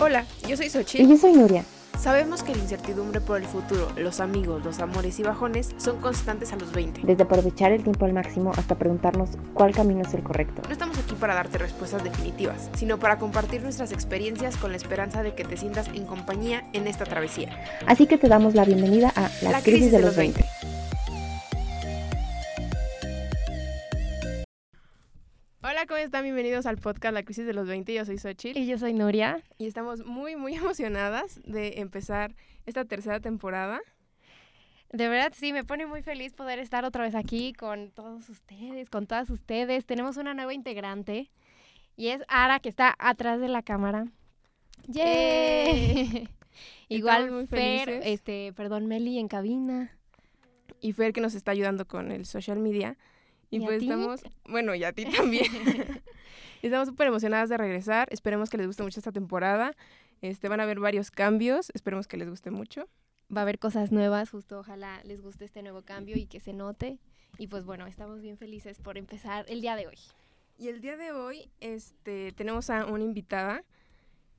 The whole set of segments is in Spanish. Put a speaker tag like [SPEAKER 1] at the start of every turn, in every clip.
[SPEAKER 1] Hola, yo soy Sochi.
[SPEAKER 2] Y yo soy Nuria.
[SPEAKER 1] Sabemos que la incertidumbre por el futuro, los amigos, los amores y bajones son constantes a los 20.
[SPEAKER 2] Desde aprovechar el tiempo al máximo hasta preguntarnos cuál camino es el correcto.
[SPEAKER 1] No estamos aquí para darte respuestas definitivas, sino para compartir nuestras experiencias con la esperanza de que te sientas en compañía en esta travesía.
[SPEAKER 2] Así que te damos la bienvenida a La, crisis, de, los 20.
[SPEAKER 1] 20. Están? Bienvenidos al podcast La Crisis de los 20. Yo soy Xochitl.
[SPEAKER 2] Y yo soy Nuria.
[SPEAKER 1] Y estamos muy, muy emocionadas de empezar esta tercera temporada.
[SPEAKER 2] De verdad, sí, me pone muy feliz poder estar otra vez aquí con todos ustedes, con todas ustedes. Tenemos una nueva integrante y es Ara, que está atrás de la cámara.
[SPEAKER 1] ¡Yay!
[SPEAKER 2] Igual muy Fer, este, perdón, Meli en cabina.
[SPEAKER 1] Y Fer que nos está ayudando con el social media. Y, pues estamos, bueno, y a ti también. estamos súper emocionadas de regresar. Esperemos que les guste mucho esta temporada. Este, van a haber varios cambios. Esperemos que les guste mucho.
[SPEAKER 2] Va a haber cosas nuevas, justo ojalá les guste este nuevo cambio y que se note. Y pues bueno, estamos bien felices por empezar el día de hoy.
[SPEAKER 1] Y el día de hoy este, tenemos a una invitada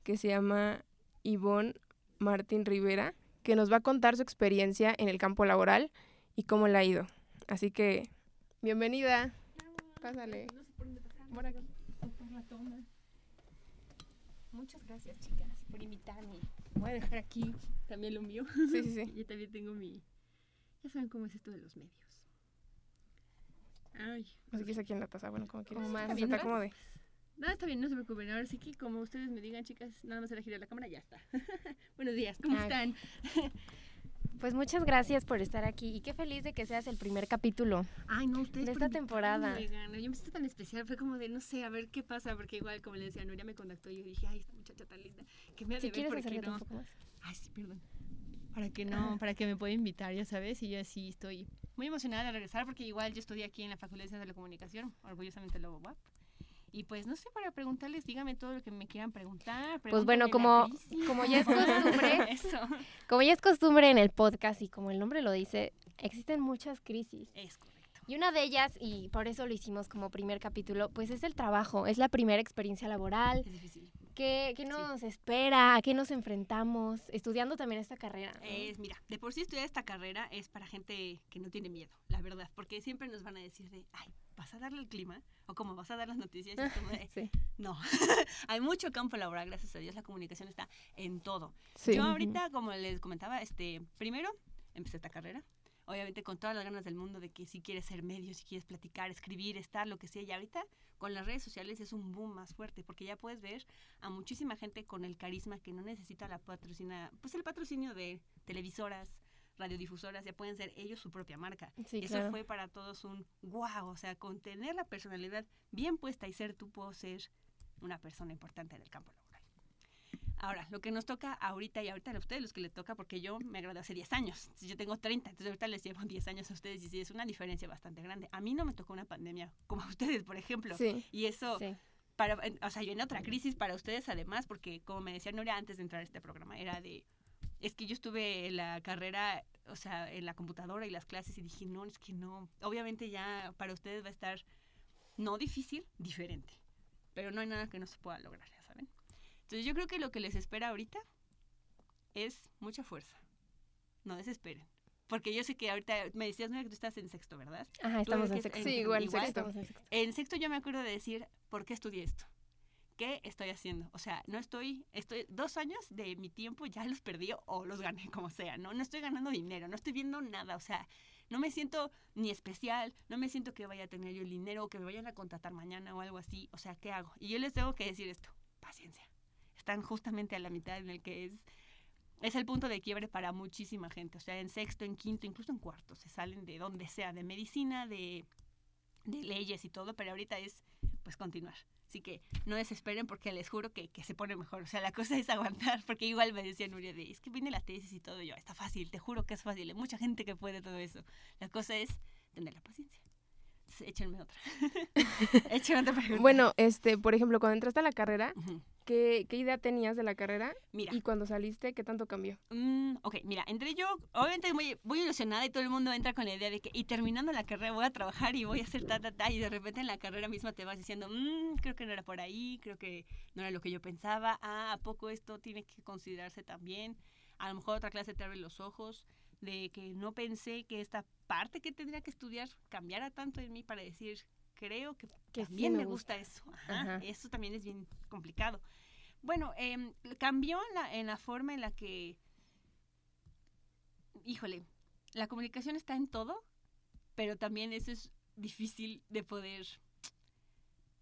[SPEAKER 1] que se llama Ivonne Martín Rivera, que nos va a contar su experiencia en el campo laboral y cómo le ha ido. Así que Bienvenida. Pásale. No sé por dónde pasar.
[SPEAKER 3] Por la toma. Muchas gracias, chicas, por invitarme. Voy a dejar aquí también lo mío.
[SPEAKER 1] Sí, sí, sí.
[SPEAKER 3] Yo también tengo mi... Ya saben cómo es esto de los medios.
[SPEAKER 1] Ay. Así que es aquí en la taza. Bueno, como quieras.
[SPEAKER 2] Como más.
[SPEAKER 1] Se te acomode.
[SPEAKER 3] No, está bien, no se preocupen. Ahora sí que como ustedes me digan, chicas, nada más a girar la cámara, ya está. Buenos días, ¿cómo están?
[SPEAKER 2] Pues muchas gracias por estar aquí y qué feliz de que seas el primer capítulo.
[SPEAKER 3] Ay, no, ustedes.
[SPEAKER 2] De esta temporada.
[SPEAKER 3] Yo me siento tan especial, fue como de no sé, a ver qué pasa, porque igual, como le decía, Nuria me contactó y yo dije, ay, esta muchacha tan linda, que me ha
[SPEAKER 2] si quieres
[SPEAKER 3] hacerle
[SPEAKER 2] no. un poco más.
[SPEAKER 3] Ay, sí, perdón. Para que no, para que me pueda invitar, ya sabes, y yo así estoy muy emocionada de regresar porque igual yo estudié aquí en la Facultad de Ciencias de la Comunicación, orgullosamente lo WAP. Y pues no sé, para preguntarles, dígame todo lo que me quieran preguntar.
[SPEAKER 2] Pues bueno, como, como ya es costumbre, como ya es costumbre en el podcast y como el nombre lo dice, existen muchas crisis.
[SPEAKER 3] Es correcto.
[SPEAKER 2] Y una de ellas, y por eso lo hicimos como primer capítulo, pues es el trabajo, es la primera experiencia laboral.
[SPEAKER 3] Es difícil.
[SPEAKER 2] ¿Qué, qué nos espera? ¿A qué nos enfrentamos? Estudiando también esta carrera.
[SPEAKER 3] Es, mira, de por sí estudiar esta carrera es para gente que no tiene miedo, la verdad, porque siempre nos van a decir de, ay, ¿vas a darle el clima? O como vas a dar las noticias. No, hay mucho campo laboral, gracias a Dios, la comunicación está en todo. Yo ahorita, como les comentaba, este, primero empecé esta carrera, obviamente con todas las ganas del mundo de que si quieres ser medio, si quieres platicar, escribir, estar, lo que sea, y ahorita con las redes sociales es un boom más fuerte, porque ya puedes ver a muchísima gente con el carisma que no necesita la patrocina, pues el patrocinio de televisoras, radiodifusoras ya pueden ser ellos su propia marca. Eso fue para todos un wow, o sea, con tener la personalidad bien puesta y ser tú puedo ser una persona importante en el campo laboral. Ahora, lo que nos toca ahorita y ahorita a ustedes, los que les toca, porque yo me gradué hace 10 años, yo tengo 30, entonces ahorita les llevo 10 años a ustedes y sí, es una diferencia bastante grande. A mí no me tocó una pandemia como a ustedes, por ejemplo, y eso... Para, o sea, yo en otra crisis para ustedes además, porque como me decía Nuria antes de entrar a este programa, era de, es que yo estuve en la carrera, o sea, en la computadora y las clases y dije, no, es que no. Obviamente ya para ustedes va a estar, no difícil, diferente. Pero no hay nada que no se pueda lograr. Entonces yo creo que lo que les espera ahorita es mucha fuerza. No desesperen. Porque yo sé que ahorita me decías, que tú estás en sexto, ¿verdad?
[SPEAKER 2] Ajá, estamos en sexto.
[SPEAKER 1] Sí, igual, igual sexto.
[SPEAKER 3] En sexto yo me acuerdo de decir, ¿por qué estudié esto? ¿qué estoy haciendo? O sea, no estoy, estoy, dos años de mi tiempo ya los perdí o los gané, como sea, ¿no? No estoy ganando dinero, no estoy viendo nada, o sea, no me siento ni especial, no me siento que vaya a tener yo el dinero o que me vayan a contratar mañana o algo así, o sea, ¿qué hago? Y yo les tengo que decir esto, paciencia. Están justamente a la mitad en el que es, es el punto de quiebre para muchísima gente, o sea, en sexto, en quinto, incluso en cuarto, se salen de donde sea, de medicina, de, de leyes y todo, pero ahorita es, pues, continuar. Así que no desesperen porque les juro que, se pone mejor. O sea, la cosa es aguantar, porque igual me decía Nuria de, es que viene la tesis y todo. yo, está fácil, te juro que es fácil. Hay mucha gente que puede todo eso. La cosa es tener la paciencia. Entonces, échenme otra. échenme otra pregunta.
[SPEAKER 1] Bueno, este, por ejemplo, cuando entraste a la carrera, ¿qué, qué idea tenías de la carrera?
[SPEAKER 3] Mira.
[SPEAKER 1] Y cuando saliste, ¿qué tanto cambió?
[SPEAKER 3] Mm, ok, mira, entré yo, obviamente muy, muy ilusionada y todo el mundo entra con la idea de que, y terminando la carrera voy a trabajar y voy a hacer ta, ta, ta, y de repente en la carrera misma te vas diciendo, mmm, creo que no era por ahí, creo que no era lo que yo pensaba, ah, ¿a poco esto tiene que considerarse también? A lo mejor otra clase te abre los ojos de que no pensé que esta parte que tendría que estudiar cambiara tanto en mí para decir, creo que,
[SPEAKER 2] Que sí
[SPEAKER 3] también
[SPEAKER 2] me
[SPEAKER 3] me gusta, eso. Ajá,
[SPEAKER 2] Ajá.
[SPEAKER 3] Eso también es bien complicado. Bueno, em, cambió en la, en la forma en la que, híjole, la comunicación está en todo, pero también eso es difícil de poder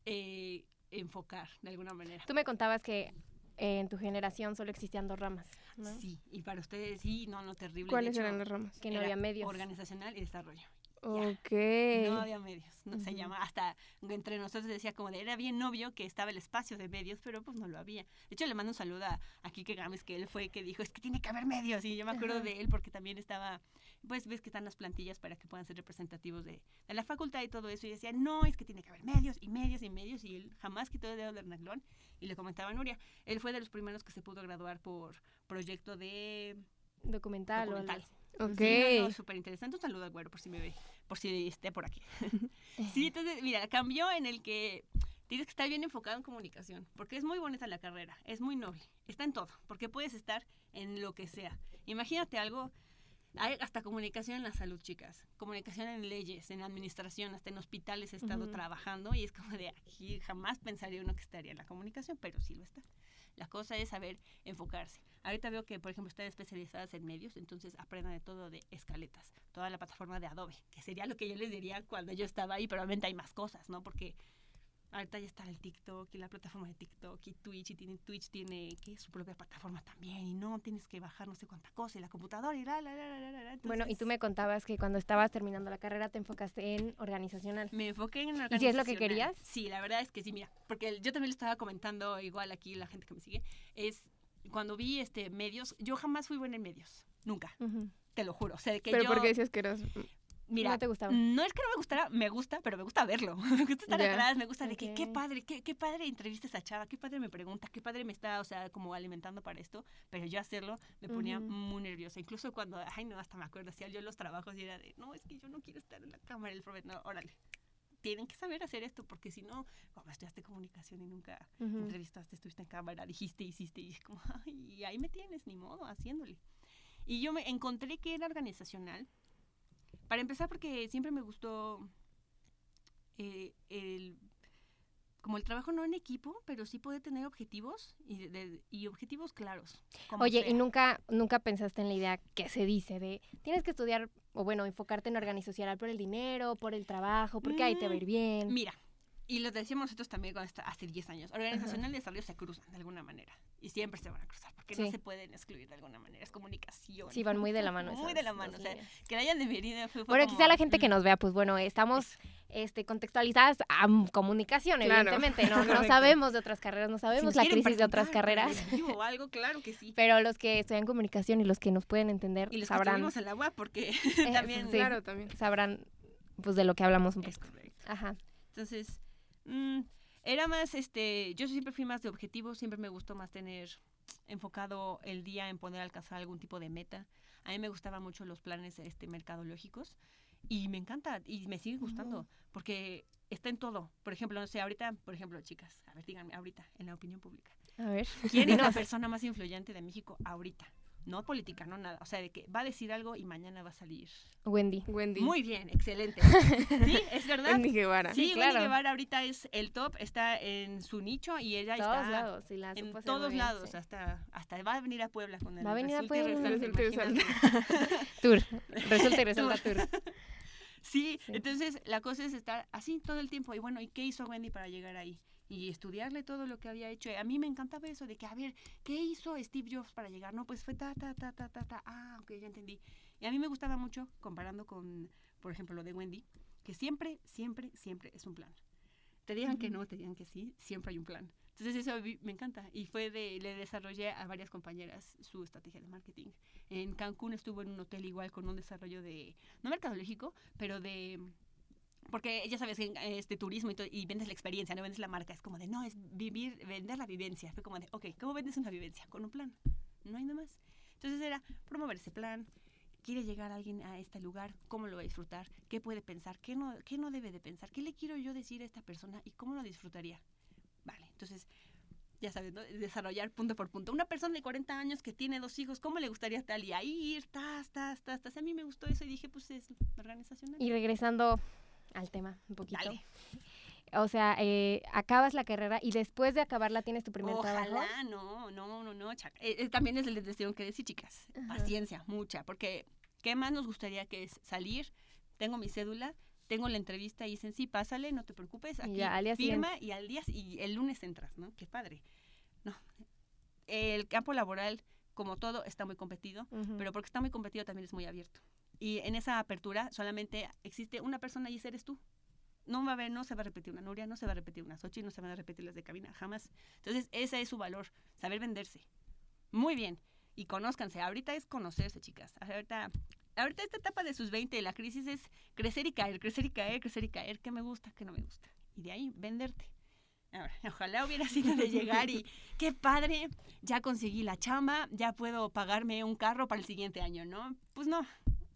[SPEAKER 3] eh, enfocar de alguna manera.
[SPEAKER 2] Tú me contabas que eh, en tu generación solo existían dos ramas, ¿no?
[SPEAKER 3] Sí, y para ustedes sí, no, no, terrible.
[SPEAKER 1] ¿Cuáles
[SPEAKER 3] hecho,
[SPEAKER 1] eran las ramas?
[SPEAKER 2] Que no
[SPEAKER 3] era
[SPEAKER 2] había medios.
[SPEAKER 3] Organizacional y desarrollo.
[SPEAKER 1] Ok.
[SPEAKER 3] No había medios, no se
[SPEAKER 2] Ujú.
[SPEAKER 3] llama, hasta entre nosotros decía como de, era bien obvio que estaba el espacio de medios, pero pues no lo había. De hecho, le mando un saludo a, a Kike Gámez, que él fue que dijo, es que tiene que haber medios, y yo me acuerdo de él porque también estaba, pues ves que están las plantillas para que puedan ser representativos de, de la facultad y todo eso, y decía, no, es que tiene que haber medios, y medios, y medios, y él jamás quitó el dedo del renglón, y le comentaba a Nuria, él fue de los primeros que se pudo graduar por proyecto de
[SPEAKER 2] Documental, o algo.
[SPEAKER 1] Ok.
[SPEAKER 3] Sí, no, no, súper interesante. Un saludo al güero por si me ve, por si esté por aquí. sí, entonces, mira, cambió en el que tienes que estar bien enfocado en comunicación, porque es muy bonita la carrera, es muy noble, está en todo, porque puedes estar en lo que sea. Imagínate algo, hay hasta comunicación en la salud, chicas, comunicación en leyes, en administración, hasta en hospitales he estado
[SPEAKER 2] Ujú.
[SPEAKER 3] trabajando y es como de aquí jamás pensaría uno que estaría en la comunicación, pero sí lo está. La cosa es saber enfocarse. Ahorita veo que, por ejemplo, están especializadas en medios, entonces aprendan de todo de escaletas, toda la plataforma de Adobe, que sería lo que yo les diría cuando yo estaba ahí, pero obviamente hay más cosas, ¿no? Porque ahorita ya está el TikTok y la plataforma de TikTok y Twitch, y tiene, Twitch tiene que su propia plataforma también, y no tienes que bajar no sé cuánta cosa, y la computadora, y la, la, la, la, la.
[SPEAKER 2] Bueno, y tú me contabas que cuando estabas terminando la carrera te enfocaste en organizacional.
[SPEAKER 3] Me enfoqué en
[SPEAKER 2] ¿Y si es lo que
[SPEAKER 3] organizacional.
[SPEAKER 2] querías?
[SPEAKER 3] Sí, la verdad es que sí, mira, porque yo también lo estaba comentando igual aquí la gente que me sigue, es cuando vi este medios, yo jamás fui buena en medios, nunca, te lo juro, o sea, que
[SPEAKER 1] Pero
[SPEAKER 3] yo
[SPEAKER 1] ¿por qué decías que eras...?
[SPEAKER 3] Mira,
[SPEAKER 2] No te gustaba.
[SPEAKER 3] no es que no me gustara, me gusta, pero me gusta verlo. Me gusta estar
[SPEAKER 1] Ya.
[SPEAKER 3] atrás, me gusta de que qué padre, qué, qué padre entrevista a esa chava, qué padre me pregunta, qué padre me está, o sea, como alimentando para esto. Pero yo hacerlo me ponía
[SPEAKER 2] Ujú.
[SPEAKER 3] muy nerviosa. Incluso cuando, ay, no, hasta me acuerdo, hacía yo los trabajos y era de, no, es que yo no quiero estar en la cámara. El profe, no, órale. Tienen que saber hacer esto, porque si no, como estudiaste comunicación y nunca
[SPEAKER 2] Ujú.
[SPEAKER 3] entrevistaste, estuviste en cámara, dijiste, hiciste, y como, ay, y ahí me tienes, ni modo, haciéndole. Y yo me encontré que era organizacional. Para empezar, porque siempre me gustó eh, el, como el trabajo no en equipo, pero sí poder tener objetivos y, de- y objetivos claros.
[SPEAKER 2] Oye,
[SPEAKER 3] sea.
[SPEAKER 2] ¿y nunca, nunca pensaste en la idea que se dice de tienes que estudiar o bueno, enfocarte en organizacional por el dinero, por el trabajo, porque ahí te va a ir bien?
[SPEAKER 3] Mira, y lo decíamos nosotros también cuando está- hace 10 años. Organizacional y desarrollo se cruzan de alguna manera. Y siempre se van a cruzar, porque no se pueden excluir de alguna manera. Es comunicación.
[SPEAKER 2] Sí, van muy de la mano.
[SPEAKER 3] Muy
[SPEAKER 2] esas
[SPEAKER 3] de la mano. O sea,
[SPEAKER 2] líneas.
[SPEAKER 3] que la hayan de venir fue, fue
[SPEAKER 2] Bueno,
[SPEAKER 3] como,
[SPEAKER 2] quizá la gente que
[SPEAKER 3] mm,
[SPEAKER 2] nos vea, pues bueno, estamos este, contextualizadas a comunicación,
[SPEAKER 1] Claro.
[SPEAKER 2] evidentemente. No, sabemos de otras carreras, no sabemos la crisis de otras carreras.
[SPEAKER 3] o algo, claro que sí.
[SPEAKER 2] Pero los que estudian comunicación y los que nos pueden entender
[SPEAKER 3] Y los que
[SPEAKER 2] sabrán,
[SPEAKER 3] estuvimos en la UAP, porque
[SPEAKER 2] Eh,
[SPEAKER 3] también
[SPEAKER 2] sí.
[SPEAKER 1] Claro, también.
[SPEAKER 2] sabrán pues de lo que hablamos un
[SPEAKER 3] es
[SPEAKER 2] poco.
[SPEAKER 3] correcto.
[SPEAKER 2] Ajá.
[SPEAKER 3] Entonces, mm, era más, este, yo siempre fui más de objetivos, siempre me gustó más tener enfocado el día en poder alcanzar algún tipo de meta. A mí me gustaban mucho los planes este, mercadológicos y me encanta y me sigue gustando porque está en todo. Por ejemplo, no sé, ahorita, por ejemplo, chicas, a ver, díganme, ahorita, en la opinión pública.
[SPEAKER 2] A ver.
[SPEAKER 3] ¿Quién es la persona más influyente de México ahorita? No política, no nada. O sea, de que va a decir algo y mañana va a salir.
[SPEAKER 2] Wendy.
[SPEAKER 1] Wendy.
[SPEAKER 3] Muy bien, excelente. Sí, es verdad.
[SPEAKER 1] Wendy Guevara.
[SPEAKER 3] Sí,
[SPEAKER 2] Sí,
[SPEAKER 3] Wendy
[SPEAKER 2] claro.
[SPEAKER 3] Guevara ahorita es el top, está en su nicho y ella
[SPEAKER 2] todos
[SPEAKER 3] está
[SPEAKER 2] lados. y la
[SPEAKER 3] en todos
[SPEAKER 2] muy bien,
[SPEAKER 3] lados,
[SPEAKER 2] sí.
[SPEAKER 3] hasta hasta va a venir a Puebla con el
[SPEAKER 2] Va a venir a Puebla.
[SPEAKER 1] Resulta y.
[SPEAKER 2] Tour. Resulta y resulta tour.
[SPEAKER 3] Sí,
[SPEAKER 2] Sí.
[SPEAKER 3] entonces la cosa es estar así todo el tiempo y bueno, ¿y qué hizo Wendy para llegar ahí? Y estudiarle todo lo que había hecho. A mí me encantaba eso de que, a ver, ¿qué hizo Steve Jobs para llegar? No, pues fue ta, ta, ta, ta, ta, ta. Ah, ok, ya entendí. Y a mí me gustaba mucho, comparando con, por ejemplo, lo de Wendy, que siempre, siempre, siempre es un plan. Te digan que no, te digan que sí, siempre hay un plan. Entonces eso a mí me encanta. Y fue de, le desarrollé a varias compañeras su estrategia de marketing. En Cancún estuvo en un hotel igual con un desarrollo de, no mercadológico, pero de porque ya sabes que este turismo y, y, vendes la experiencia, no vendes la marca, es como de, no, es vivir, vender la vivencia. Fue como de, ok, ¿cómo vendes una vivencia? Con un plan, no hay nada más. Entonces era promover ese plan, quiere llegar alguien a este lugar, cómo lo va a disfrutar, qué puede pensar, qué no, qué no debe de pensar, qué le quiero yo decir a esta persona y cómo lo disfrutaría. Vale, entonces, ya sabes, desarrollar punto por punto. Una persona de 40 años que tiene dos hijos, ¿cómo le gustaría tal? Y ahí ir, tas, tas, tas, tas. A mí me gustó eso y dije, pues es organizacional.
[SPEAKER 2] Y regresando al tema un poquito. Dale. O sea, eh, acabas la carrera y después de acabarla tienes tu primer
[SPEAKER 3] Ojalá,
[SPEAKER 2] trabajo.
[SPEAKER 3] no, no, no, no. Eh, eh, también es el que decir, chicas. Paciencia, mucha, porque ¿qué más nos gustaría que es salir? Tengo mi cédula, tengo la entrevista y dicen, sí, pásale, no te preocupes, aquí firma y al día y el lunes entras, ¿no? Qué padre. No. El campo laboral, como todo, está muy competido, pero porque está muy competido también es muy abierto. Y en esa apertura solamente existe una persona y ese eres tú. No va a haber, no se va a repetir una Nuria, no se va a repetir una Sochi, no se van a repetir las de cabina, jamás. Entonces, ese es su valor, saber venderse. Muy bien. Y conózcanse. Ahorita es conocerse, chicas. Ahorita, ahorita esta etapa de sus 20, la crisis es crecer y caer, crecer y caer, crecer y caer. ¿Qué me gusta? ¿Qué no me gusta? Y de ahí, venderte. Ahora, ojalá hubiera sido de llegar y qué padre, ya conseguí la chamba, ya puedo pagarme un carro para el siguiente año, ¿no? Pues no,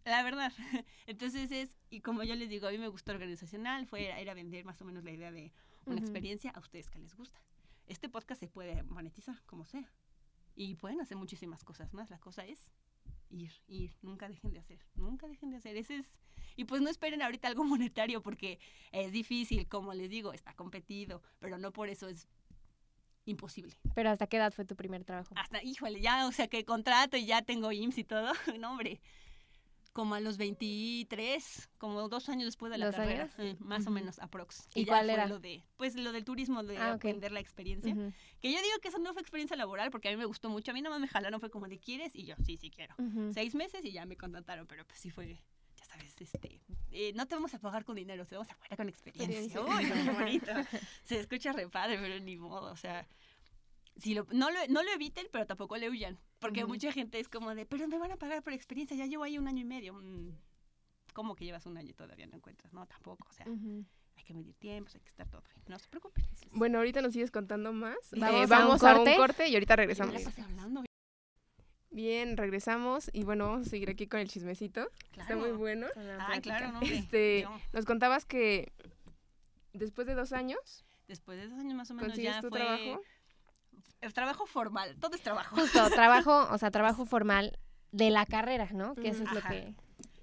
[SPEAKER 3] la verdad. Entonces es, y como yo les digo, a mí me gustó organizacional, fue era, vender más o menos la idea de una experiencia a ustedes que les gusta. Este podcast se puede monetizar, como sea. Y pueden hacer muchísimas cosas más. La cosa es ir, ir. Nunca dejen de hacer. Nunca dejen de hacer. Ese es. Y pues no esperen ahorita algo monetario porque es difícil, como les digo, está competido, pero no por eso es imposible.
[SPEAKER 2] Pero ¿hasta qué edad fue tu primer trabajo?
[SPEAKER 3] Hasta, híjole, ya, o sea, que contrato y ya tengo IMSS y todo. no, hombre como a los 23, como dos años después de la carrera, eh, más o menos aprox.
[SPEAKER 2] ¿Y cuál era?
[SPEAKER 3] Lo de, pues lo del turismo, de ah, aprender la experiencia. Que yo digo que eso no fue experiencia laboral porque a mí me gustó mucho. A mí nada más me jalaron, fue como de quieres y yo, sí, sí quiero. Seis meses y ya me contrataron, pero pues sí fue, ya sabes, este, eh, no te vamos a pagar con dinero, te vamos a pagar con experiencia. Uy, qué bonito. Se escucha re padre, pero ni modo, o sea si lo, no, lo, no lo eviten, pero tampoco le huyan. Porque mucha gente es como de, pero me van a pagar por experiencia, ya llevo ahí un año y medio. Mm, ¿Cómo que llevas un año y todavía no encuentras? No, tampoco, o sea, hay que medir tiempos, hay que estar todo bien. No se preocupen.
[SPEAKER 1] Bueno, ahorita nos sigues contando más. Vamos, a, un, corte? y ahorita regresamos. Bien, regresamos y bueno, vamos a seguir aquí con el chismecito. Está muy bueno.
[SPEAKER 3] Ah, claro, no,
[SPEAKER 1] este, Nos contabas que después de dos años.
[SPEAKER 3] Después de dos años más o menos ya tu fue... trabajo el trabajo formal, todo es trabajo.
[SPEAKER 2] Justo, trabajo, o sea, trabajo formal de la carrera, ¿no? Que eso es lo que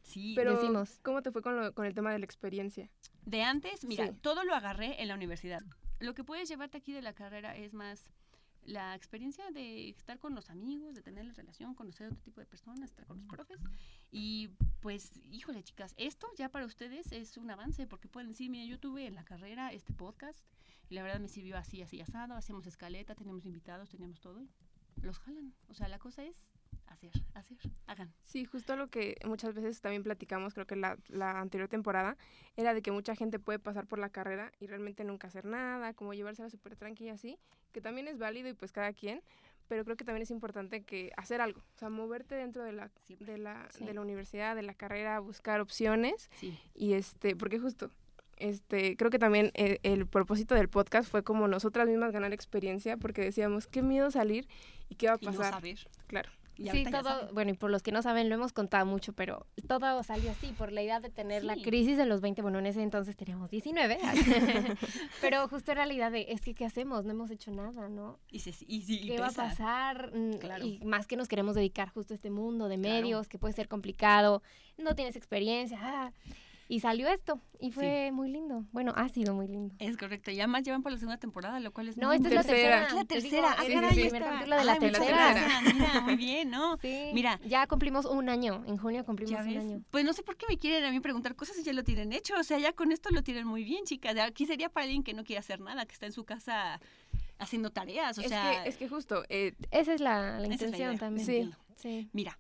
[SPEAKER 1] sí, pero decimos. ¿Cómo te fue con, con el tema de la experiencia?
[SPEAKER 3] De antes, mira, todo lo agarré en la universidad. Lo que puedes llevarte aquí de la carrera es más la experiencia de estar con los amigos, de tener la relación, conocer otro tipo de personas, estar con los profes. Y pues, híjole, chicas, esto ya para ustedes es un avance, porque pueden decir, mira, yo tuve en la carrera este podcast, y la verdad me sirvió así, así asado, hacíamos escaleta, teníamos invitados, teníamos todo, y los jalan. O sea, la cosa es hacer, hacer, hagan.
[SPEAKER 1] Sí, justo lo que muchas veces también platicamos, creo que la, la anterior temporada, era de que mucha gente puede pasar por la carrera y realmente nunca hacer nada, como llevársela súper tranquila así, que también es válido y pues cada quien, pero creo que también es importante que hacer algo, o sea, moverte dentro de la, de la, de la universidad, de la carrera, buscar opciones y este, porque justo este, creo que también el, propósito del podcast fue como nosotras mismas ganar experiencia, porque decíamos, qué miedo salir y qué va a pasar.
[SPEAKER 3] saber.
[SPEAKER 1] Claro
[SPEAKER 2] sí, todo, bueno, y por los que no saben, lo hemos contado mucho, pero todo salió así, por la idea de tener la crisis de los 20, bueno, en ese entonces teníamos 19, pero justo era la idea de, es que, ¿qué hacemos? No hemos hecho nada, ¿no?
[SPEAKER 3] Y, y,
[SPEAKER 2] ¿Qué va a pasar? Mm, y más que nos queremos dedicar justo a este mundo de medios, que puede ser complicado, no tienes experiencia, ah, y salió esto y fue muy lindo. Bueno, ha sido muy lindo.
[SPEAKER 3] Es correcto. Ya más llevan por la segunda temporada, lo cual es
[SPEAKER 2] No, esta es la tercera.
[SPEAKER 3] Es la tercera.
[SPEAKER 2] Ah, es el primer capítulo de la tercera.
[SPEAKER 3] Mira, muy bien, ¿no?
[SPEAKER 2] Sí.
[SPEAKER 3] Mira.
[SPEAKER 2] Ya cumplimos un año. En junio cumplimos un año.
[SPEAKER 3] Pues no sé por qué me quieren a mí preguntar cosas si ya lo tienen hecho. O sea, ya con esto lo tienen muy bien, chicas. Aquí sería para alguien que no quiere hacer nada, que está en su casa haciendo tareas. O
[SPEAKER 1] es
[SPEAKER 3] sea.
[SPEAKER 1] Que, es que justo. Eh,
[SPEAKER 2] esa es la, intención también.
[SPEAKER 1] Sí.
[SPEAKER 2] sí.
[SPEAKER 3] Mira,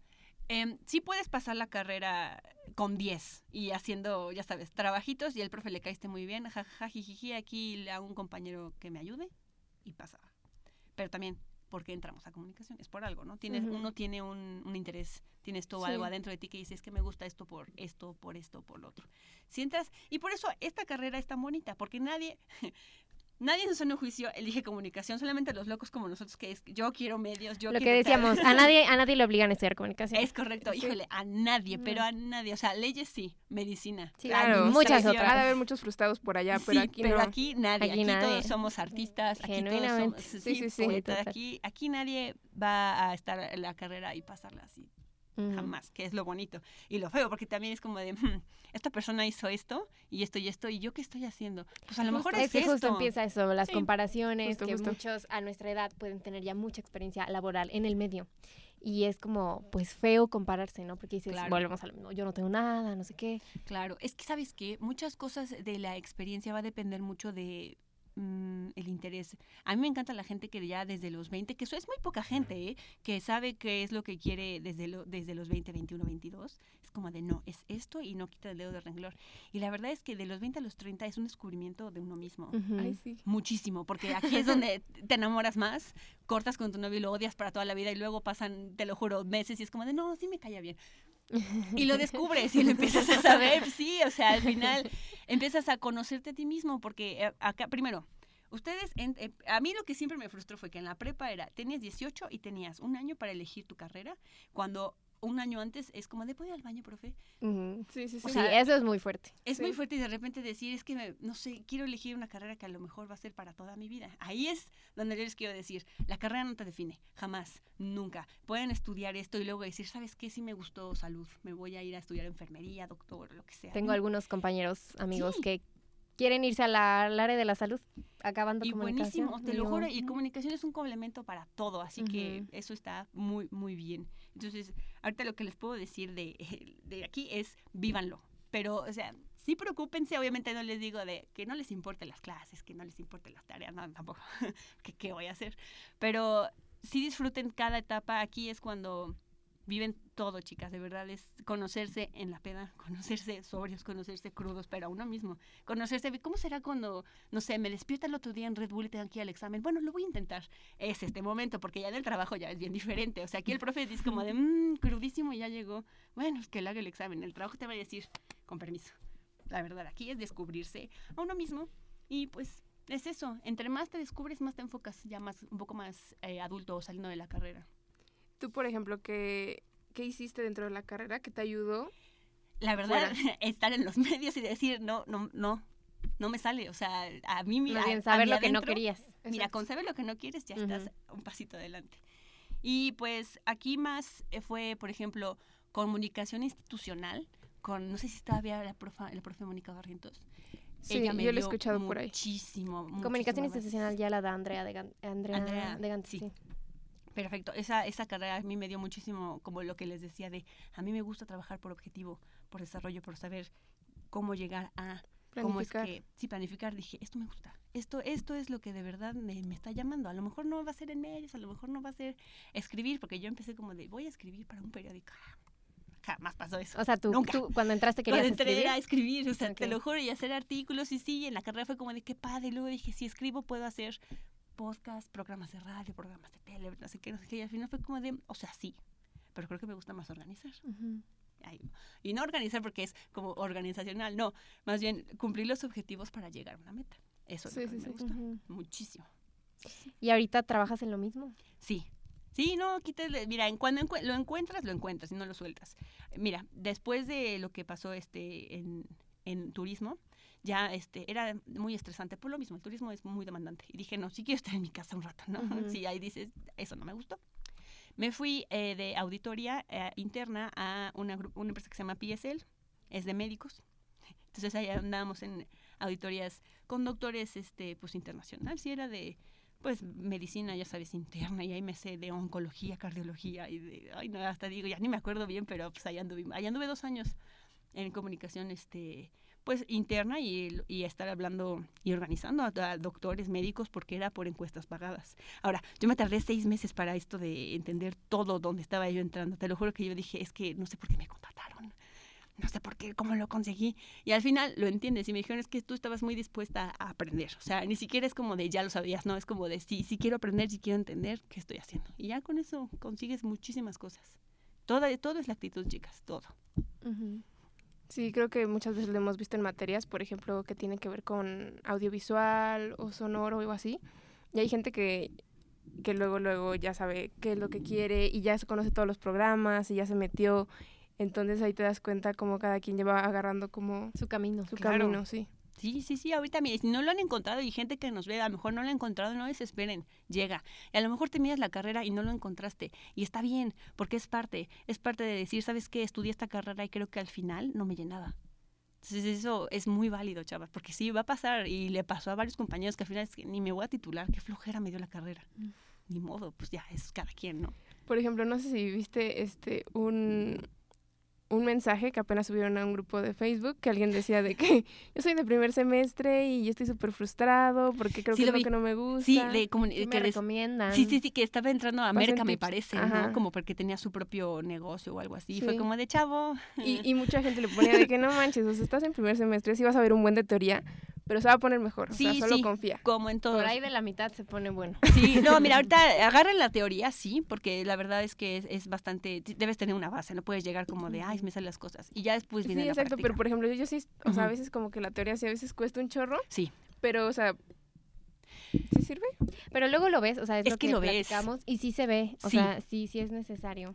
[SPEAKER 3] eh, sí puedes pasar la carrera con 10 y haciendo, ya sabes, trabajitos y el profe le caíste muy bien, jajaja, aquí le hago un compañero que me ayude y pasaba. Pero también por qué entramos a comunicación. Es por algo, ¿no? Tienes, Uno tiene un, un, interés, tienes todo algo adentro de ti que dices que me gusta esto por esto, por esto, por lo otro. Si entras, y por eso esta carrera es tan bonita, porque nadie, Nadie en su sano juicio elige comunicación, solamente los locos como nosotros, que es yo quiero medios, yo
[SPEAKER 2] Lo
[SPEAKER 3] que
[SPEAKER 2] decíamos, a nadie, a nadie le obligan a estudiar comunicación.
[SPEAKER 3] Es correcto, híjole, a nadie, pero a nadie. O sea, leyes sí, medicina.
[SPEAKER 1] claro, muchas otras. Va a haber muchos frustrados por allá, pero aquí
[SPEAKER 3] pero aquí nadie. Aquí, todos somos artistas, aquí todos somos sí, sí, aquí, aquí nadie va a estar en la carrera y pasarla así jamás, que es lo bonito. Y lo feo, porque también es como de, hmm, esta persona hizo esto y esto y esto, y yo qué estoy haciendo. Pues a lo mejor es, que
[SPEAKER 2] justo empieza eso, las comparaciones, que muchos a nuestra edad pueden tener ya mucha experiencia laboral en el medio. Y es como, pues, feo compararse, ¿no? Porque dices, volvemos a lo mismo, yo no tengo nada, no sé qué.
[SPEAKER 3] Claro, es que, ¿sabes qué? Muchas cosas de la experiencia va a depender mucho de Mm, el interés. A mí me encanta la gente que ya desde los 20, que eso es muy poca gente, ¿eh? que sabe qué es lo que quiere desde, lo, desde los 20, 21, 22. Es como de no, es esto y no quita el dedo de renglor. Y la verdad es que de los 20 a los 30 es un descubrimiento de uno mismo. Muchísimo, porque aquí es donde te enamoras más, cortas con tu novio y lo odias para toda la vida y luego pasan, te lo juro, meses y es como de no, sí me calla bien. Y lo descubres y lo empiezas a saber, sí, o sea, al final empiezas a conocerte a ti mismo, porque eh, acá, primero, ustedes, eh, a mí lo que siempre me frustró fue que en la prepa era, tenías 18 y tenías un año para elegir tu carrera, cuando un año antes es como de, ¿puedo ir al baño, profe?
[SPEAKER 2] Sí, sí, sí. O sea, eso es muy fuerte.
[SPEAKER 3] Es muy fuerte y de repente decir, es que, no sé, quiero elegir una carrera que a lo mejor va a ser para toda mi vida. Ahí es donde yo les quiero decir, la carrera no te define, jamás, nunca. Pueden estudiar esto y luego decir, ¿sabes qué? Si me gustó salud, me voy a ir a estudiar enfermería, doctor, lo que sea.
[SPEAKER 2] Tengo algunos compañeros, amigos que quieren irse al área de la salud, acabando y buenísimo,
[SPEAKER 3] te lo juro, y comunicación es un complemento para todo, así que eso está muy, muy bien. Entonces, ahorita lo que les puedo decir de, de aquí es, vívanlo, pero, o sea, sí preocúpense, obviamente no les digo de que no les importen las clases, que no les importen las tareas, no, tampoco, que qué voy a hacer, pero sí disfruten cada etapa, aquí es cuando viven todo, chicas, de verdad es conocerse en la peda, conocerse sobrios, conocerse crudos, pero a uno mismo, conocerse, ¿cómo será cuando, no sé, me despierta el otro día en Red Bull y tengo aquí el examen? Bueno, lo voy a intentar, es este momento, porque ya en el trabajo ya es bien diferente, o sea, aquí el profe dice como de, mmm, crudísimo, ya llegó, bueno, es que le haga el examen, el trabajo te va a decir, con permiso, la verdad, aquí es descubrirse a uno mismo y pues es eso, entre más te descubres, más te enfocas ya más, un poco más eh, adulto saliendo de la carrera.
[SPEAKER 1] Tú, por ejemplo, ¿qué, ¿qué hiciste dentro de la carrera que te ayudó?
[SPEAKER 3] La verdad, estar en los medios y decir, no, no, no, no me sale. O sea, a mí, mira.
[SPEAKER 2] Bien, saber lo que no querías.
[SPEAKER 3] Mira, con saber lo que no quieres ya estás un pasito adelante. Y pues aquí más eh, fue, por ejemplo, comunicación institucional, con, no sé si todavía la profe, la profe Mónica Barrientos.
[SPEAKER 1] Sí, Ella me yo lo he escuchado por ahí.
[SPEAKER 3] Muchísimo.
[SPEAKER 2] Comunicación institucional ya la da Andrea de, Andrea,
[SPEAKER 3] Andrea
[SPEAKER 2] de Gant,
[SPEAKER 3] sí. Perfecto. Esa, esa carrera a mí me dio muchísimo, como lo que les decía, de a mí me gusta trabajar por objetivo, por desarrollo, por saber cómo llegar a... Cómo es que, sí, planificar, dije, esto me gusta, esto, esto es lo que de verdad me, me, está llamando. A lo mejor no va a ser en medios, a lo mejor no va a ser escribir, porque yo empecé como de, voy a escribir para un periódico. Jamás pasó eso.
[SPEAKER 2] O sea, tú, tú cuando entraste querías
[SPEAKER 3] cuando entré a escribir, o sea, te lo juro, y hacer artículos, y sí, en la carrera fue como de, qué padre, y luego dije, si escribo puedo hacer podcast, programas de radio, programas de tele, no sé qué, no sé qué. Y al final fue como de, o sea, sí, pero creo que me gusta más organizar. y no organizar porque es como organizacional, no, más bien cumplir los objetivos para llegar a una meta. Eso es lo que me gusta muchísimo.
[SPEAKER 2] ¿Y ahorita trabajas en lo mismo?
[SPEAKER 3] Sí. Sí, no, quítale, mira, en cuando lo encuentras, lo encuentras y no lo sueltas. Mira, después de lo que pasó este en, en turismo, ya este, era muy estresante por lo mismo, el turismo es muy demandante. Y dije, no, sí quiero estar en mi casa un rato, ¿no? Si ahí dices, eso no me gustó. Me fui eh, de auditoría eh, interna a una, una empresa que se llama PSL, es de médicos. Entonces ahí andábamos en auditorías con doctores este, pues internacional, si era de pues medicina, ya sabes, interna, y ahí me sé de oncología, cardiología, y de, ay no, hasta digo, ya ni me acuerdo bien, pero pues ahí anduve, ahí anduve dos años en comunicación este pues interna y, y estar hablando y organizando a, doctores, médicos, porque era por encuestas pagadas. Ahora, yo me tardé seis meses para esto de entender todo donde estaba yo entrando. Te lo juro que yo dije, es que no sé por qué me contrataron. no sé por qué, cómo lo conseguí. Y al final lo entiendes y me dijeron, es que tú estabas muy dispuesta a aprender. O sea, ni siquiera es como de ya lo sabías, no, es como de sí, sí quiero aprender, sí quiero entender qué estoy haciendo. Y ya con eso consigues muchísimas cosas. Todo, todo es la actitud, chicas, todo.
[SPEAKER 1] Sí, creo que muchas veces lo hemos visto en materias, por ejemplo, que tiene que ver con audiovisual o sonoro o algo así. Y hay gente que, que luego, luego ya sabe qué es lo que quiere y ya se conoce todos los programas y ya se metió entonces ahí te das cuenta como cada quien lleva agarrando como
[SPEAKER 2] su camino.
[SPEAKER 1] Su camino, sí.
[SPEAKER 3] Sí, sí, sí, ahorita mira, si no lo han encontrado y gente que nos ve, a lo mejor no lo ha encontrado, no desesperen, llega. Y a lo mejor te miras la carrera y no lo encontraste. Y está bien, porque es parte, es parte de decir, ¿sabes qué? Estudié esta carrera y creo que al final no me llenaba. Entonces eso es muy válido, chavas, porque sí, va a pasar y le pasó a varios compañeros que al final es que ni me voy a titular, qué flojera me dio la carrera. Mm. Ni modo, pues ya es cada quien, ¿no?
[SPEAKER 1] Por ejemplo, no sé si viste este un un mensaje que apenas subieron a un grupo de Facebook que alguien decía de que yo soy de primer semestre y yo estoy súper frustrado porque creo que es lo que no me gusta.
[SPEAKER 3] Sí,
[SPEAKER 2] que me recomiendan.
[SPEAKER 3] Sí, sí, sí, que estaba entrando a América, me parece, ¿no? Como porque tenía su propio negocio o algo así. Y fue como de chavo.
[SPEAKER 1] Y, y mucha gente le ponía de que no manches, o sea, estás en primer semestre, sí vas a ver un buen de teoría, pero se va a poner mejor. Sí, o sea, solo confía.
[SPEAKER 3] Como en todo.
[SPEAKER 2] Por ahí de la mitad se pone bueno.
[SPEAKER 3] Sí, no, mira, ahorita agarren la teoría, sí, porque la verdad es que es, bastante, debes tener una base, no puedes llegar como de, ay, me salen las cosas. Y ya después viene
[SPEAKER 1] Sí, exacto, pero por ejemplo, yo, sí, o sea, a veces como que la teoría sí a veces cuesta un chorro. Sí. Pero, o sea, ¿sí sirve?
[SPEAKER 2] Pero luego lo ves, o sea, es, lo que, lo ves. y sí se ve, o sea, sí, sí es necesario.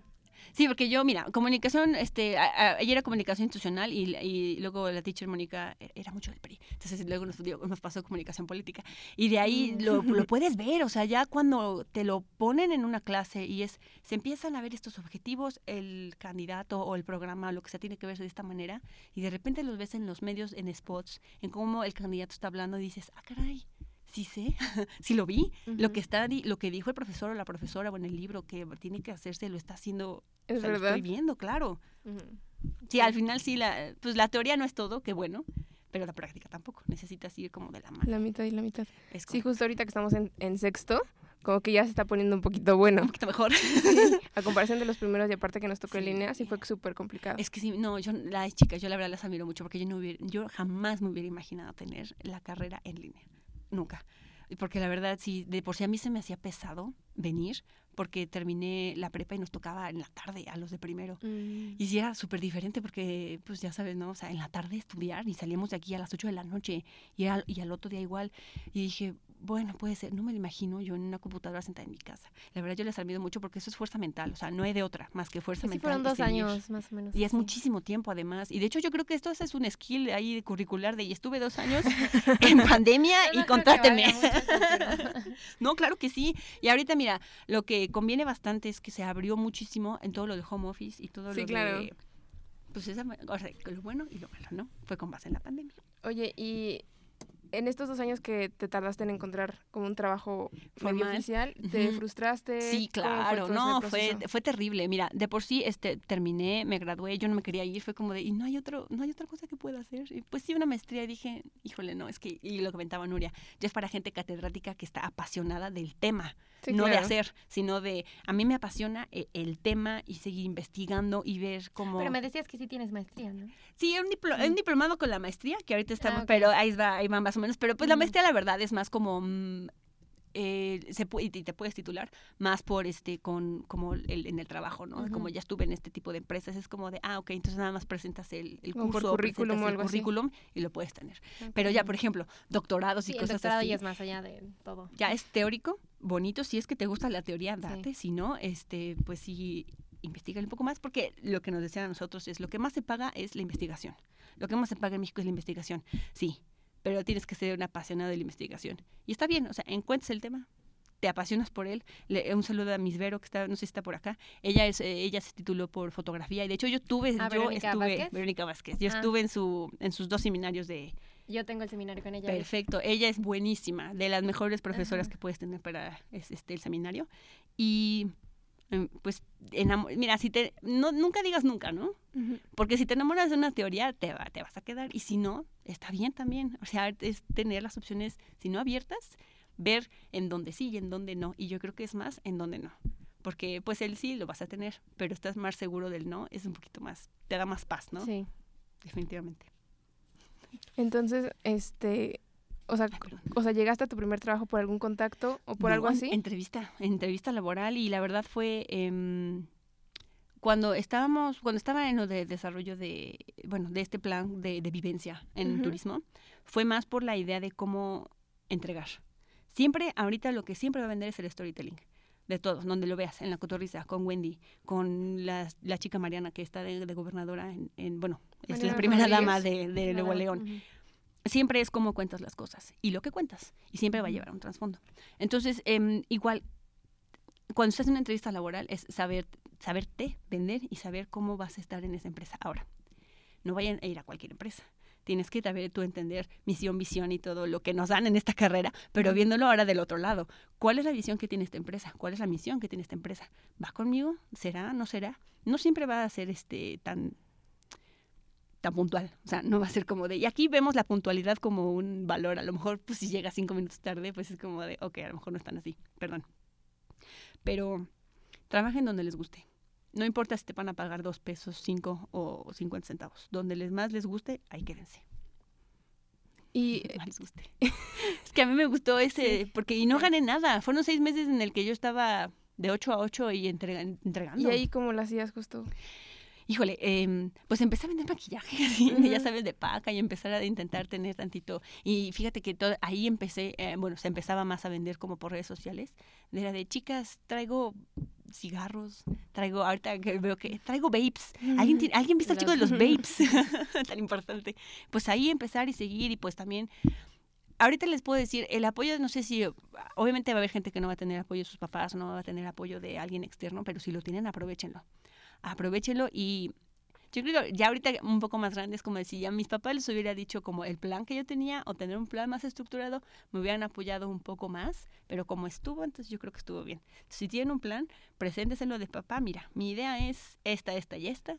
[SPEAKER 3] Sí, porque yo, mira, comunicación, este, ayer era comunicación institucional y, y, luego la teacher Mónica e, era mucho del PRI. Entonces luego nos, nos pasó comunicación política. Y de ahí lo, lo, puedes ver, o sea, ya cuando te lo ponen en una clase y es, se empiezan a ver estos objetivos, el candidato o el programa, lo que se tiene que ver de esta manera, y de repente los ves en los medios, en spots, en cómo el candidato está hablando y dices, ah, caray, sí sé, sí lo vi, lo que está lo que dijo el profesor o la profesora o en el libro que tiene que hacerse lo está haciendo, es verdad. lo estoy viendo, claro. Sí, al final sí la pues la teoría no es todo, qué bueno, pero la práctica tampoco, necesitas ir como de la mano.
[SPEAKER 1] La mitad y la mitad. sí, justo ahorita que estamos en, en, sexto, como que ya se está poniendo un poquito bueno.
[SPEAKER 3] Un poquito mejor.
[SPEAKER 1] a comparación de los primeros y aparte que nos tocó en línea, sí fue súper complicado.
[SPEAKER 3] Es que sí, no, yo, las chicas, yo la verdad las admiro mucho porque yo no hubiera, yo jamás me hubiera imaginado tener la carrera en línea nunca. Porque la verdad, sí, de por sí a mí se me hacía pesado venir, porque terminé la prepa y nos tocaba en la tarde a los de primero. Mm. Y sí era súper diferente porque, pues ya sabes, ¿no? O sea, en la tarde estudiar y salíamos de aquí a las 8 de la noche y, y al otro día igual. Y dije, bueno, puede ser, no me lo imagino yo en una computadora sentada en mi casa. La verdad yo les admiro mucho porque eso es fuerza mental, o sea, no hay de otra más que fuerza mental.
[SPEAKER 2] fueron dos años más o menos.
[SPEAKER 3] Y es muchísimo tiempo además. Y de hecho yo creo que esto es un skill ahí curricular de, y estuve dos años en pandemia y contráteme. no, claro que sí. Y ahorita mira, lo que conviene bastante es que se abrió muchísimo en todo lo de home office y todo lo claro. de... Pues esa, o sea, lo bueno y lo malo, ¿no? Fue con base en la pandemia.
[SPEAKER 1] Oye, y en estos dos años que te tardaste en encontrar como un trabajo medio oficial, ¿te frustraste?
[SPEAKER 3] Sí, claro, no, fue, fue terrible. Mira, de por sí este, terminé, me gradué, yo no me quería ir, fue como de, y no hay, otro, no hay otra cosa que pueda hacer. Y pues sí, una maestría, y dije, híjole, no, es que, y lo comentaba Nuria, ya es para gente catedrática que está apasionada del tema no de hacer, sino de, a mí me apasiona eh, el, tema y seguir investigando y ver cómo...
[SPEAKER 2] Pero me decías que sí tienes maestría, ¿no?
[SPEAKER 3] Sí, un, un diplomado con la maestría, que ahorita estamos, ah, pero ahí va, ahí va más o menos, pero pues la maestría la verdad es más como... Mm, eh, se y te puedes titular más por este con como el, en el trabajo no como ya estuve en este tipo de empresas es como de ah ok entonces nada más presentas el, el curso
[SPEAKER 1] currículum o
[SPEAKER 3] el currículum y lo puedes tener pero ya por ejemplo doctorados y cosas el doctorado
[SPEAKER 2] ya es más allá de todo.
[SPEAKER 3] ya es teórico bonito, si es que te gusta la teoría, date, si no, este, pues sí, investiga un poco más, porque lo que nos decían a nosotros es, lo que más se paga es la investigación. Lo que más se paga en México es la investigación, sí, pero tienes que ser un apasionado de la investigación. Y está bien, o sea, encuentres el tema, te apasionas por él. Le, un saludo a Miss Vero, que está, no sé si está por acá. Ella es, eh, ella se tituló por fotografía y de hecho yo tuve,
[SPEAKER 2] ah,
[SPEAKER 3] yo
[SPEAKER 2] Verónica
[SPEAKER 3] estuve,
[SPEAKER 2] Vázquez?
[SPEAKER 3] Verónica Vázquez, yo ah. estuve en su, en sus dos seminarios de,
[SPEAKER 2] yo tengo el seminario con ella.
[SPEAKER 3] Perfecto, ella es buenísima, de las mejores profesoras que puedes tener para este, el seminario. Y pues, mira, si te, no, nunca digas nunca, ¿no? Porque si te enamoras de una teoría, te, te vas a quedar. Y si no, está bien también. O sea, es tener las opciones, si no abiertas, ver en dónde sí y en dónde no. Y yo creo que es más en dónde no. Porque pues el sí lo vas a tener, pero estás más seguro del no, es un poquito más, te da más paz, ¿no?
[SPEAKER 2] Sí.
[SPEAKER 3] definitivamente.
[SPEAKER 1] Entonces, este, o sea, o sea, ¿llegaste a tu primer trabajo por algún contacto o por algo así?
[SPEAKER 3] Entrevista, entrevista laboral y la verdad fue em, cuando estábamos, cuando estaba en lo de desarrollo de, bueno, de este plan de, vivencia en turismo, fue más por la idea de cómo entregar. Siempre, ahorita lo que siempre va a vender es el storytelling de todo, donde lo veas, en la cotorriza, con Wendy, con la, la chica Mariana que está de, gobernadora en, bueno, es la primera dama de, de Nuevo León. Siempre es cómo cuentas las cosas y lo que cuentas, y siempre va a llevar un trasfondo. Entonces, em, igual, cuando estás en una entrevista laboral es saber, saberte vender y saber cómo vas a estar en esa empresa. Ahora, no vayan a ir a cualquier empresa tienes que saber tú entender misión, visión y todo lo que nos dan en esta carrera, pero viéndolo ahora del otro lado. ¿Cuál es la visión que tiene esta empresa? ¿Cuál es la misión que tiene esta empresa? ¿Va conmigo? ¿Será? ¿No será? No siempre va a ser este tan tan puntual, o sea, no va a ser como de, y aquí vemos la puntualidad como un valor, a lo mejor pues si llega cinco minutos tarde, pues es como de, ok, a lo mejor no están así, perdón. Pero trabajen donde les guste, no importa si te van a pagar dos pesos, cinco o cincuenta centavos. Donde les más les guste, ahí quédense.
[SPEAKER 1] Y
[SPEAKER 3] les guste. es que a mí me gustó ese, porque y no gané nada. Fueron seis meses en el que yo estaba de ocho a ocho y entregando.
[SPEAKER 1] ¿Y ahí cómo lo hacías justo?
[SPEAKER 3] Híjole, eh, pues empecé a vender maquillaje, así, ya sabes, de paca y empezar a intentar tener tantito. Y fíjate que todo, ahí empecé, eh, bueno, se empezaba más a vender como por redes sociales. Era de chicas, traigo cigarros, traigo, ahorita que veo que traigo vapes. ¿Alguien, tiene, ¿alguien viste al chico de los vapes? Tan importante. Pues ahí empezar y seguir y pues también ahorita les puedo decir, el apoyo, no sé si, obviamente va a haber gente que no va a tener apoyo de sus papás, no va a tener apoyo de alguien externo, pero si lo tienen, aprovechenlo aprovechelo y yo creo que ya ahorita un poco más grande es como decir, ya mis papás les hubiera dicho como el plan que yo tenía o tener un plan más estructurado, me hubieran apoyado un poco más, pero como estuvo, entonces yo creo que estuvo bien. si tienen un plan, presénteselo de papá, mira, mi idea es esta, esta y esta.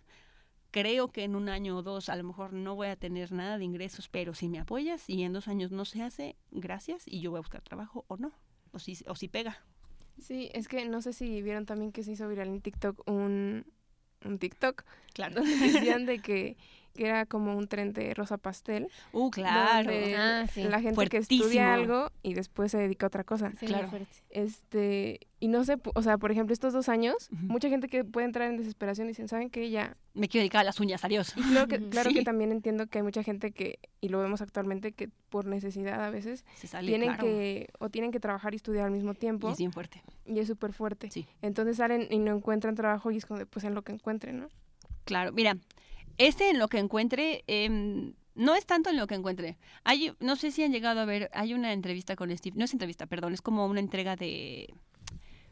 [SPEAKER 3] Creo que en un año o dos a lo mejor no voy a tener nada de ingresos, pero si me apoyas y en dos años no se hace, gracias y yo voy a buscar trabajo o no, o si, o si pega.
[SPEAKER 1] Sí, es que no sé si vieron también que se hizo viral en TikTok un, un TikTok.
[SPEAKER 3] Claro.
[SPEAKER 1] Donde decían de que, que, era como un tren de rosa pastel.
[SPEAKER 3] Uh, claro.
[SPEAKER 1] Ah, la gente que estudia algo y después se dedica a otra cosa.
[SPEAKER 3] claro.
[SPEAKER 1] Este, y no sé, o sea, por ejemplo, estos dos años, mucha gente que puede entrar en desesperación y dicen, ¿saben qué? Ya...
[SPEAKER 3] Me quiero dedicar a las uñas, adiós.
[SPEAKER 1] Y claro que, claro que también entiendo que hay mucha gente que, y lo vemos actualmente, que por necesidad a veces tienen que, o tienen que trabajar y estudiar al mismo tiempo.
[SPEAKER 3] Y es bien fuerte.
[SPEAKER 1] Y es súper fuerte.
[SPEAKER 3] Sí.
[SPEAKER 1] Entonces salen y no encuentran trabajo y es como, pues en lo que encuentren, ¿no?
[SPEAKER 3] Claro, mira, ese en lo que encuentre... Eh, no es tanto en lo que encuentre. Hay, no sé si han llegado a ver, hay una entrevista con Steve, no es entrevista, perdón, es como una entrega de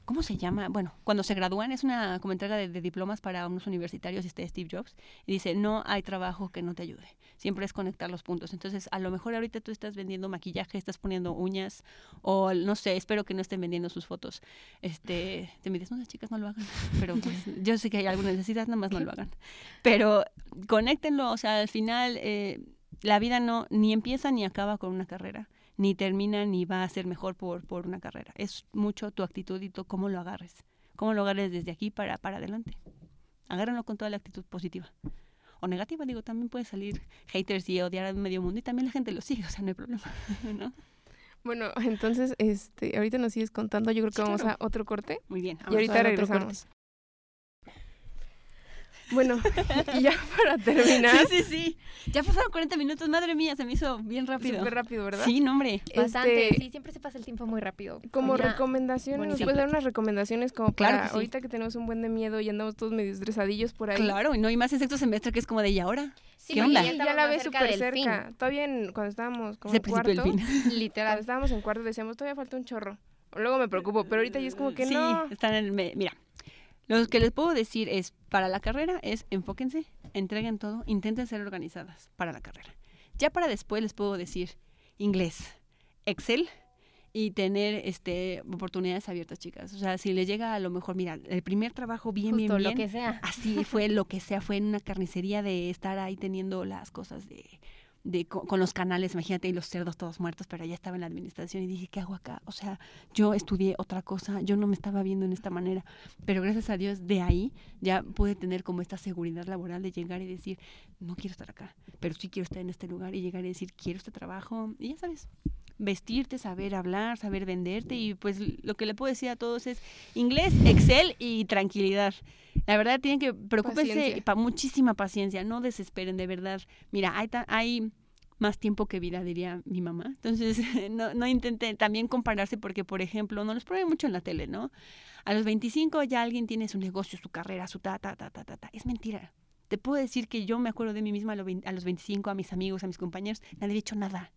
[SPEAKER 3] ¿Cómo se llama? Bueno, cuando se gradúan es una como entrega de, diplomas para unos universitarios, este Steve Jobs, y dice, no hay trabajo que no te ayude, siempre es conectar los puntos. Entonces, a lo mejor ahorita tú estás vendiendo maquillaje, estás poniendo uñas, o no sé, espero que no estén vendiendo sus fotos. Este, te me dices, no, chicas, no lo hagan, pero pues, yo sé que hay alguna necesidad, nada más no lo hagan. Pero conéctenlo, o sea, al final... Eh, la vida no ni empieza ni acaba con una carrera ni termina ni va a ser mejor por, por una carrera. Es mucho tu actitud y tú cómo lo agarres. Cómo lo agarres desde aquí para, para adelante. Agárrenlo con toda la actitud positiva. O negativa, digo, también puede salir haters y odiar a medio mundo y también la gente lo sigue, o sea, no hay problema, ¿no?
[SPEAKER 1] Bueno, entonces, este, ahorita nos sigues contando, yo creo que vamos a otro corte.
[SPEAKER 3] Muy bien.
[SPEAKER 1] Y ahorita regresamos. Bueno, y ya para terminar.
[SPEAKER 3] Sí, sí, sí. Ya pasaron 40 minutos, madre mía, se me hizo bien rápido.
[SPEAKER 1] Súper rápido, ¿verdad?
[SPEAKER 3] Sí, no, hombre.
[SPEAKER 2] Bastante, este, sí, siempre se pasa el tiempo muy rápido.
[SPEAKER 1] Como recomendaciones, ¿nos puedes dar unas recomendaciones como para ahorita que tenemos un buen de miedo y andamos todos medio estresadillos por ahí?
[SPEAKER 3] Claro, y no, hay más en sexto semestre que es como de, ¿y ahora?
[SPEAKER 2] ¿Qué onda?
[SPEAKER 1] Ya, la ves súper cerca. Todavía cuando estábamos como en cuarto, literal, cuando estábamos en cuarto decíamos, todavía falta un chorro. Luego me preocupo, pero ahorita ya es como que no.
[SPEAKER 3] Sí, están en el... Mira, lo que les puedo decir es, para la carrera es enfóquense, entreguen todo, intenten ser organizadas para la carrera. Ya para después les puedo decir inglés, Excel y tener este oportunidades abiertas, chicas. O sea, si les llega a lo mejor, mira, el primer trabajo bien, bien, bien.
[SPEAKER 2] lo que sea.
[SPEAKER 3] Así fue lo que sea, fue en una carnicería de estar ahí teniendo las cosas de de, con, los canales, imagínate, y los cerdos todos muertos, pero ya estaba en la administración y dije, ¿qué hago acá? O sea, yo estudié otra cosa, yo no me estaba viendo en esta manera, pero gracias a Dios de ahí ya pude tener como esta seguridad laboral de llegar y decir, no quiero estar acá, pero sí quiero estar en este lugar y llegar y decir, quiero este trabajo, y ya sabes, vestirte, saber hablar, saber venderte y pues lo que le puedo decir a todos es inglés, Excel y tranquilidad. La verdad tienen que preocupense para muchísima paciencia, no desesperen de verdad. Mira, hay, hay más tiempo que vida, diría mi mamá. Entonces, no, no intenten también compararse porque, por ejemplo, no los prueben mucho en la tele, ¿no? A los 25 ya alguien tiene su negocio, su carrera, su ta, ta, ta, ta, ta, ta. Es mentira. Te puedo decir que yo me acuerdo de mí misma a los 25, a mis amigos, a mis compañeros, nadie había hecho nada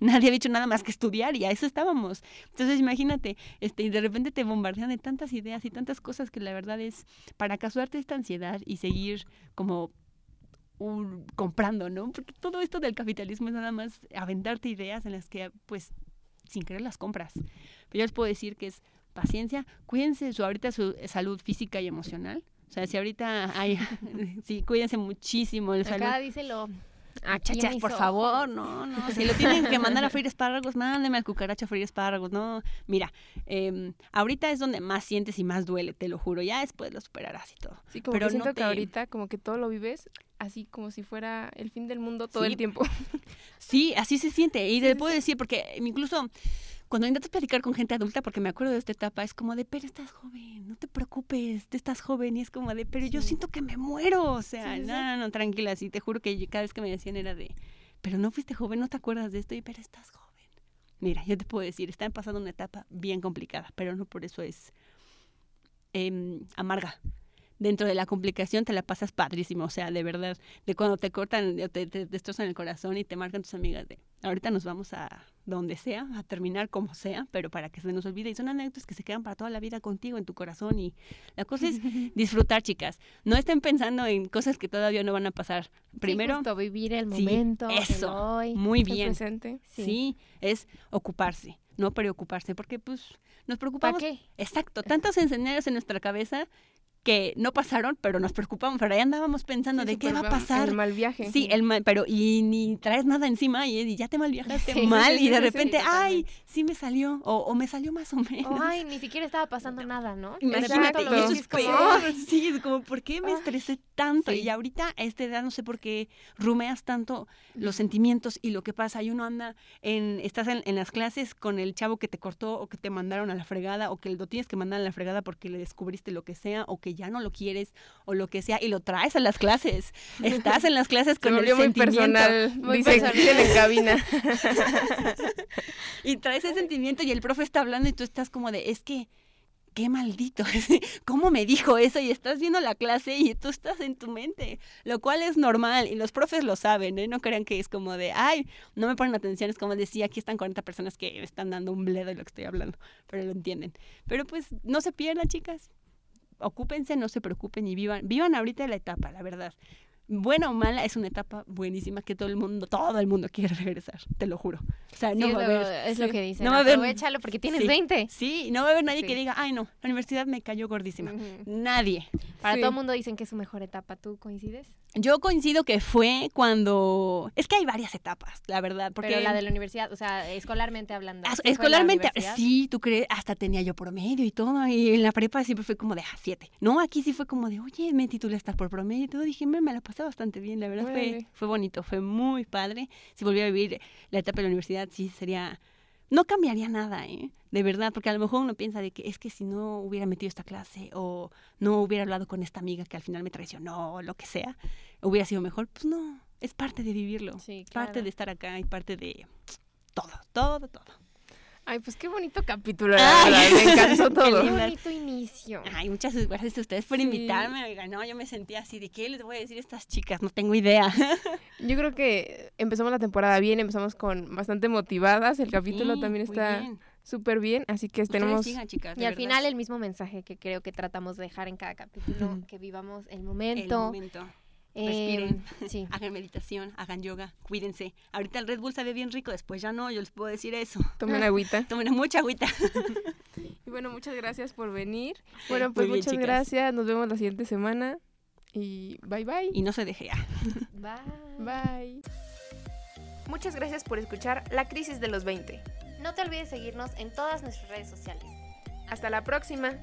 [SPEAKER 3] nadie había hecho nada más que estudiar y a eso estábamos. Entonces imagínate, este, y de repente te bombardean de tantas ideas y tantas cosas que la verdad es para casuarte esta ansiedad y seguir como un, comprando, ¿no? Porque todo esto del capitalismo es nada más aventarte ideas en las que pues sin querer las compras. Pero yo les puedo decir que es paciencia, cuídense su ahorita su salud física y emocional. O sea, si ahorita hay, sí, cuídense muchísimo. El
[SPEAKER 2] Acá díselo.
[SPEAKER 3] Ah, chachas, por favor, no, no. Si lo tienen que mandar a freír espárragos, mándeme al cucaracho a freír espárragos. No, mira, eh, ahorita es donde más sientes y más duele, te lo juro. Ya después lo superarás y todo.
[SPEAKER 1] Sí, como Pero que siento que ahorita como que todo lo vives así como si fuera el fin del mundo todo el tiempo.
[SPEAKER 3] Sí, así se siente. Y te puedo decir, porque incluso cuando intentas platicar con gente adulta, porque me acuerdo de esta etapa, es como de, pero estás joven, no te preocupes, te estás joven. Y es como de, pero yo siento que me muero. O sea, no, no, no, tranquila, sí, te juro que cada vez que me decían era de, pero no fuiste joven, no te acuerdas de esto, y pero estás joven. Mira, yo te puedo decir, están pasando una etapa bien complicada, pero no por eso es em, amarga dentro de la complicación te la pasas padrísimo, o sea, de verdad, de cuando te cortan, te, te destrozan el corazón y te marcan tus amigas de, ahorita nos vamos a donde sea, a terminar como sea, pero para que se nos olvide. Y son anécdotas que se quedan para toda la vida contigo, en tu corazón. Y la cosa es disfrutar, chicas. No estén pensando en cosas que todavía no van a pasar. Primero,
[SPEAKER 2] vivir el momento.
[SPEAKER 3] eso, muy bien. Sí. es ocuparse, no preocuparse, porque pues nos preocupamos.
[SPEAKER 2] ¿Para qué?
[SPEAKER 3] Exacto, tantos escenarios en nuestra cabeza que no pasaron, pero nos preocupamos, pero ahí andábamos pensando de qué va a pasar.
[SPEAKER 1] El mal viaje.
[SPEAKER 3] Sí, el mal, pero y ni traes nada encima y, ya te mal viajaste mal y de repente, ay, sí me salió o, o, me salió más o menos.
[SPEAKER 2] ay, ni siquiera estaba pasando nada, ¿no?
[SPEAKER 3] Imagínate, y eso es peor. Sí, es como, ¿por qué me estresé tanto? Y ahorita a esta edad no sé por qué rumeas tanto los sentimientos y lo que pasa. Y uno anda en, estás en, en, las clases con el chavo que te cortó o que te mandaron a la fregada o que lo tienes que mandar a la fregada porque le descubriste lo que sea o que ya no lo quieres o lo que sea y lo traes a las clases. Estás en las clases con el muy
[SPEAKER 1] personal, muy personal. en cabina.
[SPEAKER 3] y traes ese sentimiento y el profe está hablando y tú estás como de, es que qué maldito, ¿cómo me dijo eso? Y estás viendo la clase y tú estás en tu mente, lo cual es normal y los profes lo saben, ¿eh? no crean que es como de, ay, no me ponen atención, es como decía, aquí están 40 personas que están dando un bledo de lo que estoy hablando, pero lo entienden. Pero pues no se pierdan, chicas, ocúpense, no se preocupen y vivan, vivan ahorita la etapa, la verdad. Buena o mala, es una etapa buenísima que todo el mundo, todo el mundo quiere regresar, te lo juro. O sea, no va a haber.
[SPEAKER 2] Es lo que dicen. No va a haber, Aprovechalo porque tienes 20.
[SPEAKER 3] Sí, no va a haber nadie que diga, ay, no, la universidad me cayó gordísima. Nadie.
[SPEAKER 2] Para todo el mundo dicen que es su mejor etapa. ¿Tú coincides?
[SPEAKER 3] Yo coincido que fue cuando... Es que hay varias etapas, la verdad. Porque...
[SPEAKER 2] Pero la de la universidad, o sea, escolarmente hablando.
[SPEAKER 3] escolarmente, sí, tú crees, hasta tenía yo promedio y todo, y en la prepa siempre fue como de, ah, siete. No, aquí sí fue como de, oye, me titulé hasta por promedio y todo. Dije, me, me la pasé bastante bien, la verdad fue, fue bonito, fue muy padre. Si volviera a vivir la etapa de la universidad, sí sería no cambiaría nada, ¿eh? De verdad, porque a lo mejor uno piensa de que es que si no hubiera metido esta clase o no hubiera hablado con esta amiga que al final me traicionó o lo que sea, hubiera sido mejor. Pues no, es parte de vivirlo, sí, parte de estar acá y parte de todo, todo, todo.
[SPEAKER 1] Ay, pues qué bonito capítulo, me encantó todo.
[SPEAKER 2] Qué bonito inicio.
[SPEAKER 3] Ay, muchas gracias a ustedes por invitarme. Oiga, no, yo me sentía así, ¿de qué les voy a decir a estas chicas? No tengo idea.
[SPEAKER 1] Yo creo que empezamos la temporada bien, empezamos con bastante motivadas. El capítulo también está súper bien, así que tenemos...
[SPEAKER 3] chicas,
[SPEAKER 2] y al final el mismo mensaje que creo que tratamos de dejar en cada capítulo, que vivamos el momento.
[SPEAKER 3] El momento Respiren, em, hagan meditación, hagan yoga, cuídense. Ahorita el Red Bull sabe bien rico, después ya no, yo les puedo decir eso.
[SPEAKER 1] Tomen agüita.
[SPEAKER 3] Tomen mucha agüita.
[SPEAKER 1] y bueno, muchas gracias por venir. Bueno, pues muchas gracias, nos vemos la siguiente semana y bye bye.
[SPEAKER 3] Y no se deje ya.
[SPEAKER 2] Bye.
[SPEAKER 1] Bye. Muchas gracias por escuchar La Crisis de los 20.
[SPEAKER 2] No te olvides seguirnos en todas nuestras redes sociales.
[SPEAKER 1] Hasta la próxima.